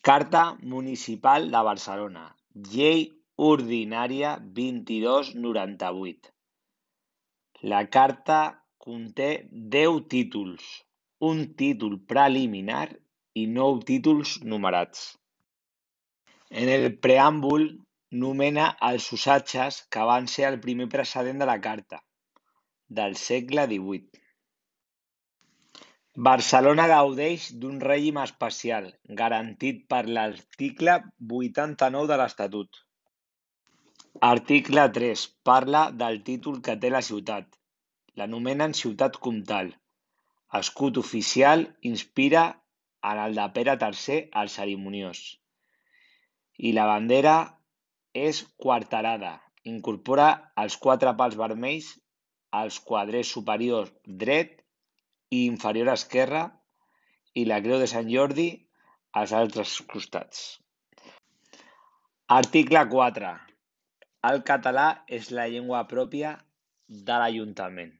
Carta Municipal de Barcelona, Llei Ordinària vint-i-dos noranta-vuit. La carta conté deu títols, un títol preliminar i nou títols numerats. En el preàmbul nomena els usatges que van ser el primer precedent de la carta, del segle divuit. Barcelona gaudeix d'un règim especial, garantit per l'article vuitanta-nou de l'Estatut. Article tres parla del títol que té la ciutat. L'anomenen ciutat comtal. Escut oficial inspira en el de Pere III el Cerimoniós. I la bandera és quarterada. Incorpora els quatre pals vermells als quadrers superior dret inferior esquerre i la creu de Sant Jordi als altres costats. Article 4. El català és la llengua pròpia de l'Ajuntament.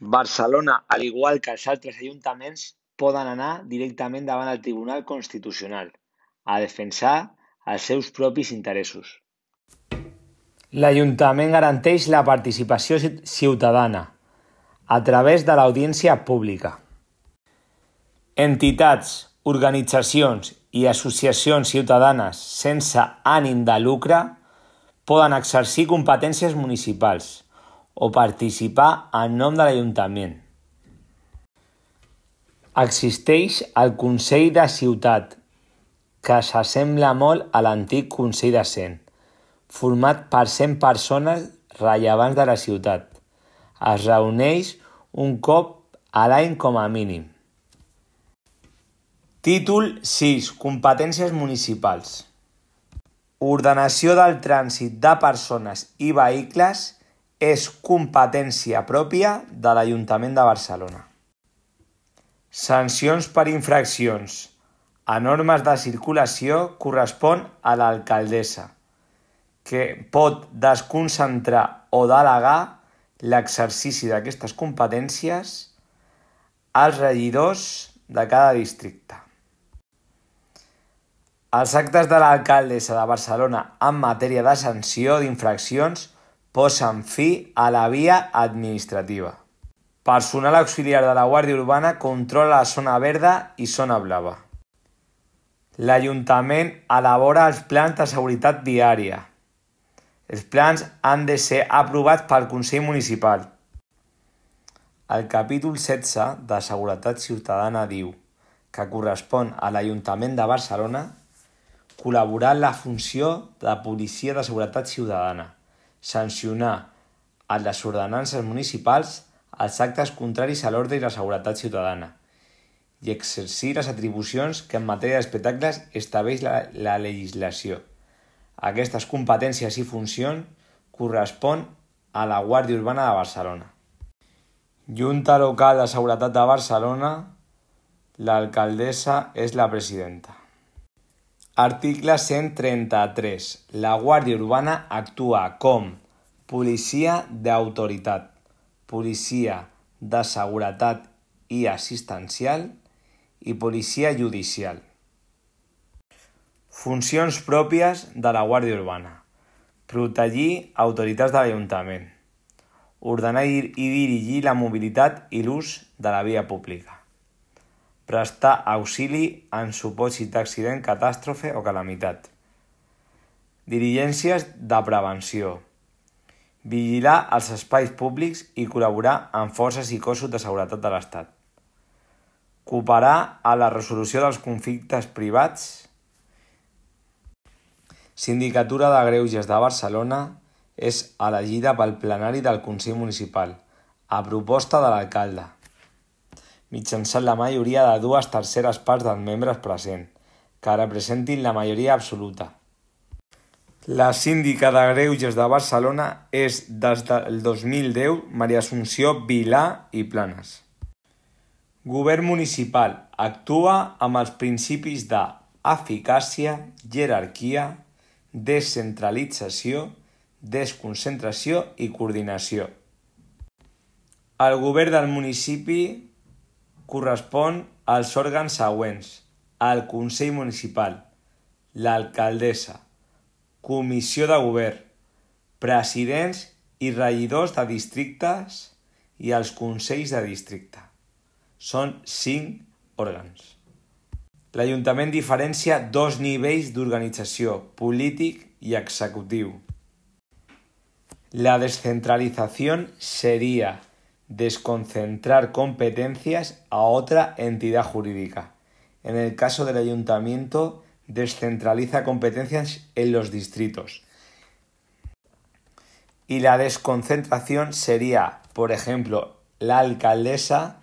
Barcelona, al igual que els altres ajuntaments, poden anar directament davant el Tribunal Constitucional a defensar els seus propis interessos. L'Ajuntament garanteix la participació ciutadana a través de l'audiència pública. Entitats, organitzacions i associacions ciutadanes sense ànim de lucre poden exercir competències municipals o participar en nom de l'Ajuntament. Existeix el Consell de Ciutat, que s'assembla molt a l'antic Consell de Cent, format per 100 persones rellevants de la ciutat. Es reuneix un cop a l'any com a mínim. Títol sis. Competències municipals. Ordenació del trànsit de persones i vehicles és competència pròpia de l'Ajuntament de Barcelona. Sancions per infraccions a normes de circulació correspon a l'alcaldessa, que pot desconcentrar o delegar l'exercici d'aquestes competències als regidors de cada districte. Els actes de l'alcaldessa de Barcelona en matèria de sanció d'infraccions posen fi a la via administrativa. Personal auxiliar de la Guàrdia Urbana controla la zona verda i zona blava. L'Ajuntament elabora els plans de seguretat viària, els plans han de ser aprovats pel Consell Municipal. El capítol 16 de Seguretat Ciutadana diu que correspon a l'Ajuntament de Barcelona col·laborar en la funció de policia de seguretat ciutadana, sancionar en les ordenances municipals els actes contraris a l'ordre i la seguretat ciutadana i exercir les atribucions que en matèria d'espectacles estableix la, la legislació. Aquestes competències i funcions correspon a la Guàrdia Urbana de Barcelona. Junta Local de Seguretat de Barcelona, l'alcaldessa és la presidenta. Article 133. La Guàrdia Urbana actua com policia d'autoritat, policia de seguretat i assistencial i policia judicial. Funcions pròpies de la Guàrdia Urbana: protegir autoritats de l'Ajuntament, ordenar i dirigir la mobilitat i l'ús de la via pública, prestar auxili en supòsit d'accident, catàstrofe o calamitat, diligències de prevenció, vigilar els espais públics i col·laborar amb forces i cossos de seguretat de l'Estat, cooperar a la resolució dels conflictes privats Sindicatura de Greuges de Barcelona és elegida pel plenari del Consell Municipal, a proposta de l'alcalde, mitjançant la majoria de dues terceres parts dels membres presents, que representin la majoria absoluta. La síndica de Greuges de Barcelona és des del 2010 Maria Assumpció Vilà i Planes. Govern municipal actua amb els principis de eficàcia, jerarquia, descentralització, desconcentració i coordinació. El govern del municipi correspon als òrgans següents: el Consell Municipal, l'alcaldessa, comissió de govern, presidents i regidors de districtes i els consells de districte. Són cinc òrgans. L'Ajuntament diferencia dos nivells d'organització, polític i executiu. La descentralización sería desconcentrar competencias a otra entidad jurídica. En el caso del ayuntamiento, descentraliza competencias en los distritos. Y la desconcentración sería, por ejemplo, la alcaldesa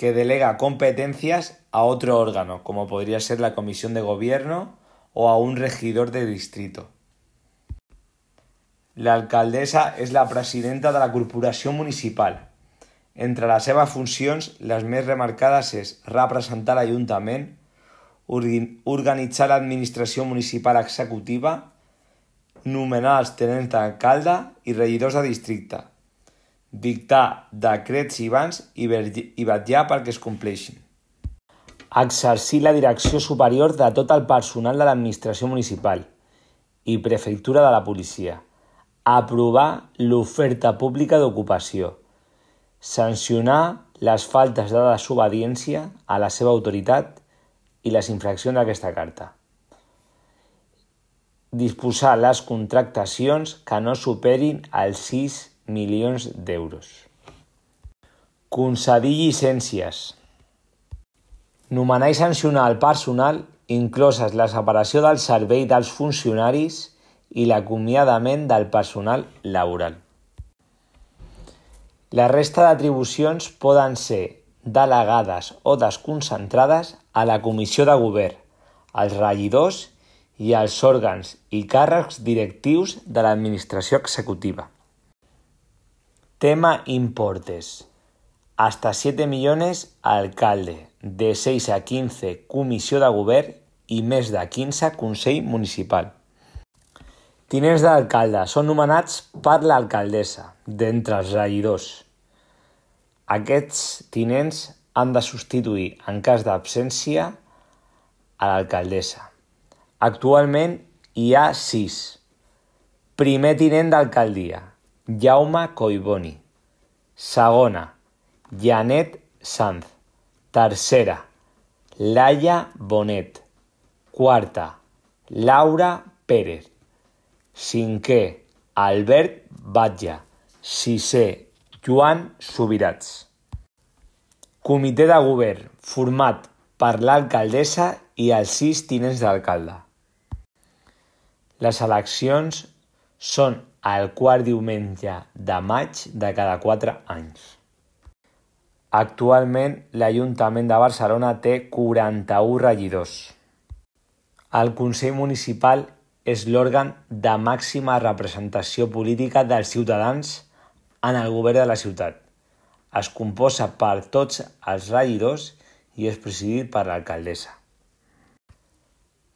que delega competencias a otro órgano, como podría ser la comisión de gobierno o a un regidor de distrito. La alcaldesa és la presidenta de la corporació municipal. Entre les seves funcions, les més remarcades és representar l'Ajuntament, organitzar l'administració municipal executiva, nomenar els tenents d'alcalde i regidors de districte, dictar decrets i bans i vetllar perquè es compleixin. Exercir la direcció superior de tot el personal de l'administració municipal i prefectura de la policia. Aprovar l'oferta pública d'ocupació. Sancionar les faltes de desobediència a la seva autoritat i les infraccions d'aquesta carta. Disposar les contractacions que no superin els 6 milions d'euros. Concedir llicències. Nomenar i sancionar el personal, incloses la separació del servei dels funcionaris i l'acomiadament del personal laboral. La resta d'atribucions poden ser delegades o desconcentrades a la Comissió de Govern, als regidors i als òrgans i càrrecs directius de l'administració executiva. Tema importes. Hasta 7 millones alcalde, de 6 a 15 comissió de govern i més de 15 Consell Municipal. Tinents d'alcalde són nomenats per l'alcaldessa, d'entre els regidors. Aquests tinents han de substituir, en cas d'absència, a l'alcaldessa. Actualment hi ha sis. Primer tinent d'alcaldia, Jaume Coiboni. Segona, Janet Sanz. Tercera, Laia Bonet. Quarta, Laura Pérez. Cinquè, Albert Batlle. Sisè, Joan Subirats. Comitè de govern format per l'alcaldessa i els sis tinents d'alcalde. Les eleccions són el quart diumenge de maig de cada quatre anys. Actualment, l'Ajuntament de Barcelona té 41 regidors. El Consell Municipal és l'òrgan de màxima representació política dels ciutadans en el govern de la ciutat. Es composa per tots els regidors i és presidit per l'alcaldessa.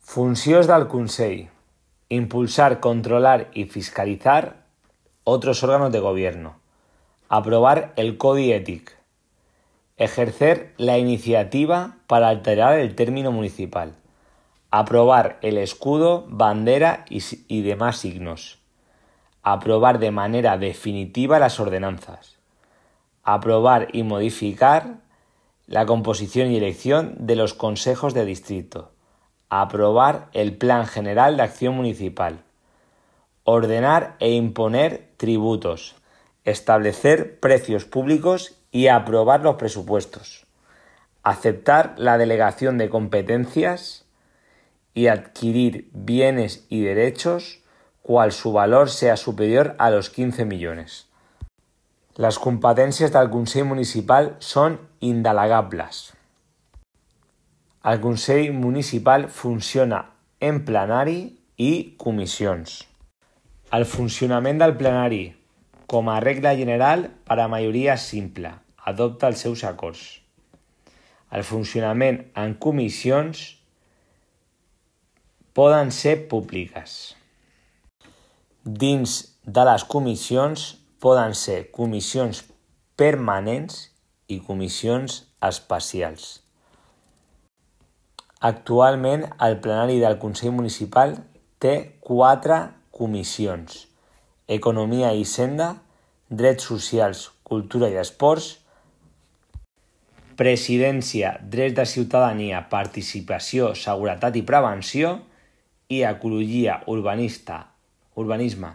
Funcions del Consell. Impulsar, controlar y fiscalizar otros órganos de gobierno. Aprobar el Codi Ètic. Ejercer la iniciativa para alterar el término municipal Aprobar el escudo, bandera y, demás signos. Aprobar de manera definitiva las ordenanzas. Aprobar y modificar la composición y elección de los consejos de distrito. Aprobar el Plan General de Acción Municipal. Ordenar e imponer tributos. Establecer precios públicos y aprobar los presupuestos. Aceptar la delegación de competencias y adquirir bienes y derechos cual su valor sea superior a los 15 millones. Les competències del Consell Municipal són indelegables. El Consell Municipal funciona en plenari i comissions. El funcionament del plenari, com a regla general per a majoria simple, adopta els seus acords. El funcionament en comissions poden ser públiques. Dins de les comissions poden ser comissions permanents i comissions especials. Actualment, el plenari del Consell Municipal té quatre comissions: Economia i Hisenda, Drets Socials, Cultura i Esports, Presidència, Drets de Ciutadania, Participació, Seguretat i Prevenció i Ecologia, Urbanista, Urbanisme,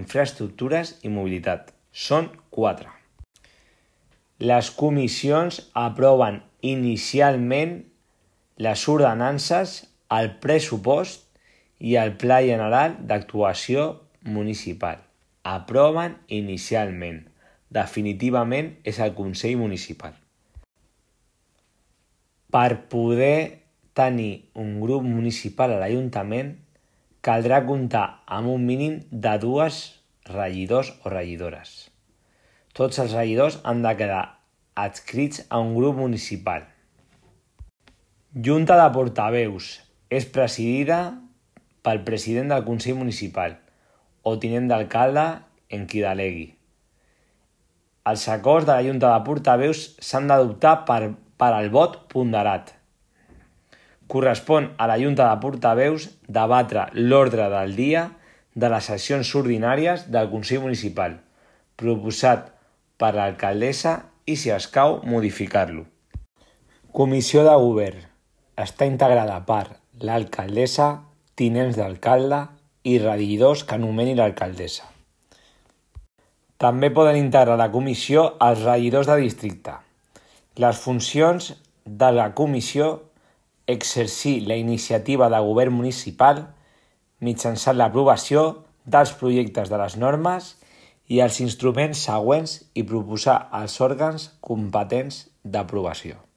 Infraestructures i Mobilitat. Són quatre. Les comissions aproven inicialment les ordenances, el pressupost i el Pla General d'Actuació Municipal. Aproven inicialment. Definitivament és el Consell Municipal. Per poder tenir un grup municipal a l'Ajuntament caldrà comptar amb un mínim de dues regidors o regidores. Tots els regidors han de quedar adscrits a un grup municipal. Junta de portaveus és presidida pel president del Consell Municipal o tinent d'alcalde en qui delegui. Els acords de la Junta de Portaveus s'han d'adoptar per, per al vot ponderat. Correspon a la Junta de Portaveus debatre l'ordre del dia de les sessions ordinàries del Consell Municipal, proposat per l'alcaldessa i, si escau, modificar-lo. Comissió de Govern. Està integrada per l'alcaldessa, tinents d'alcalde i regidors que nomeni l'alcaldessa. També poden integrar la comissió els regidors de districte. Les funcions de la comissió exercir la iniciativa de govern municipal mitjançant l'aprovació dels projectes de les normes i els instruments següents i proposar als òrgans competents d'aprovació.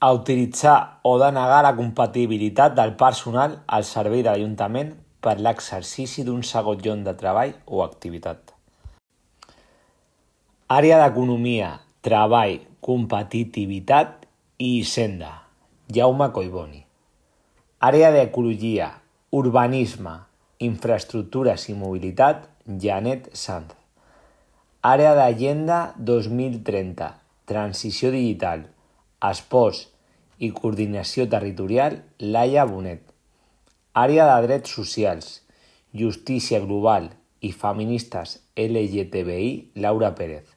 A utilitzar o denegar la compatibilitat del personal al servei de l'Ajuntament per l'exercici d'un segon lloc de treball o activitat. Àrea d'Economia, Treball, Competitivitat i Hisenda, Jaume Collboni. Àrea d'Ecologia, Urbanisme, Infraestructures i Mobilitat, Janet Sanz. Àrea d'Agenda 2030, Transició Digital, Esports i Coordinació Territorial, Laia Bonet. Àrea de Drets Socials, Justícia Global i Feministes LGTBI, Laura Pérez.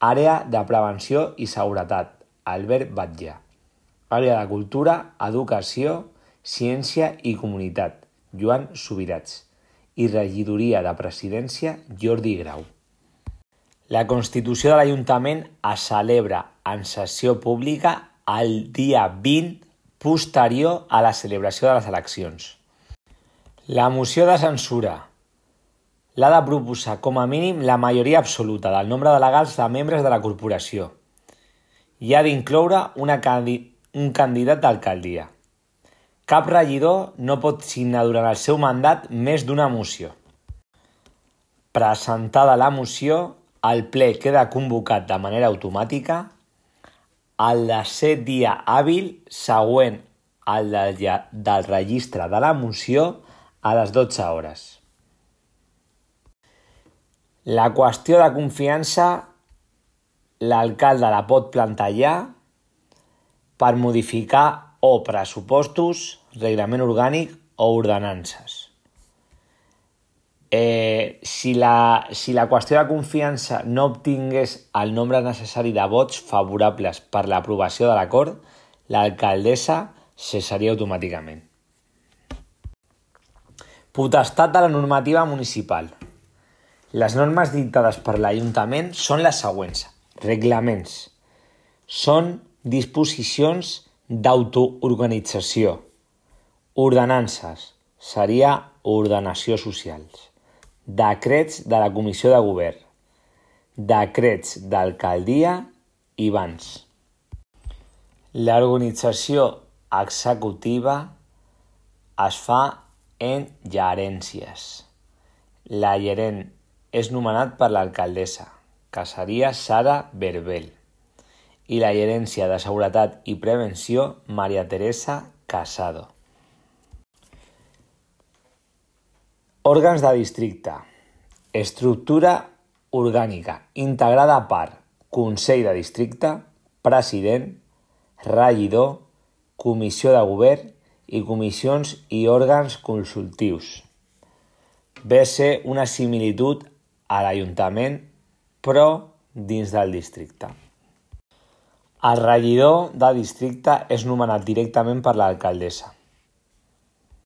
Àrea de Prevenció i Seguretat, Albert Batlle. Àrea de Cultura, Educació, Ciència i Comunitat, Joan Subirats. I Regidoria de Presidència, Jordi Grau. La Constitució de l'Ajuntament es celebra en sessió pública el dia 20 posterior a la celebració de les eleccions. La moció de censura l'ha de proposar com a mínim la majoria absoluta del nombre de legals de membres de la corporació i ha d'incloure candi un candidat d'alcaldia. Cap regidor no pot signar durant el seu mandat més d'una moció. Presentada la moció, el ple queda convocat de manera automàtica el desè dia hàbil següent al del, del registre de la moció a les 12 hores. La qüestió de confiança l'alcalde la pot plantejar per modificar o pressupostos, reglament orgànic o ordenances. Eh, si, la, si la qüestió de confiança no obtingués el nombre necessari de vots favorables per l'aprovació de l'acord, l'alcaldessa cessaria automàticament. Potestat de la normativa municipal. Les normes dictades per l'Ajuntament són les següents. Reglaments. Són disposicions d'autoorganització. Ordenances. Seria ordenació socials decrets de la Comissió de Govern, decrets d'alcaldia i bans. L'organització executiva es fa en gerències. La gerent és nomenat per l'alcaldessa, que seria Sara Berbel, i la gerència de Seguretat i Prevenció Maria Teresa Casado. Òrgans de districte. Estructura orgànica integrada per Consell de Districte, President, Regidor, comissió de govern i comissions i òrgans consultius. Ve ser una similitud a l'Ajuntament, però dins del districte. El regidor de districte és nomenat directament per l'alcaldessa.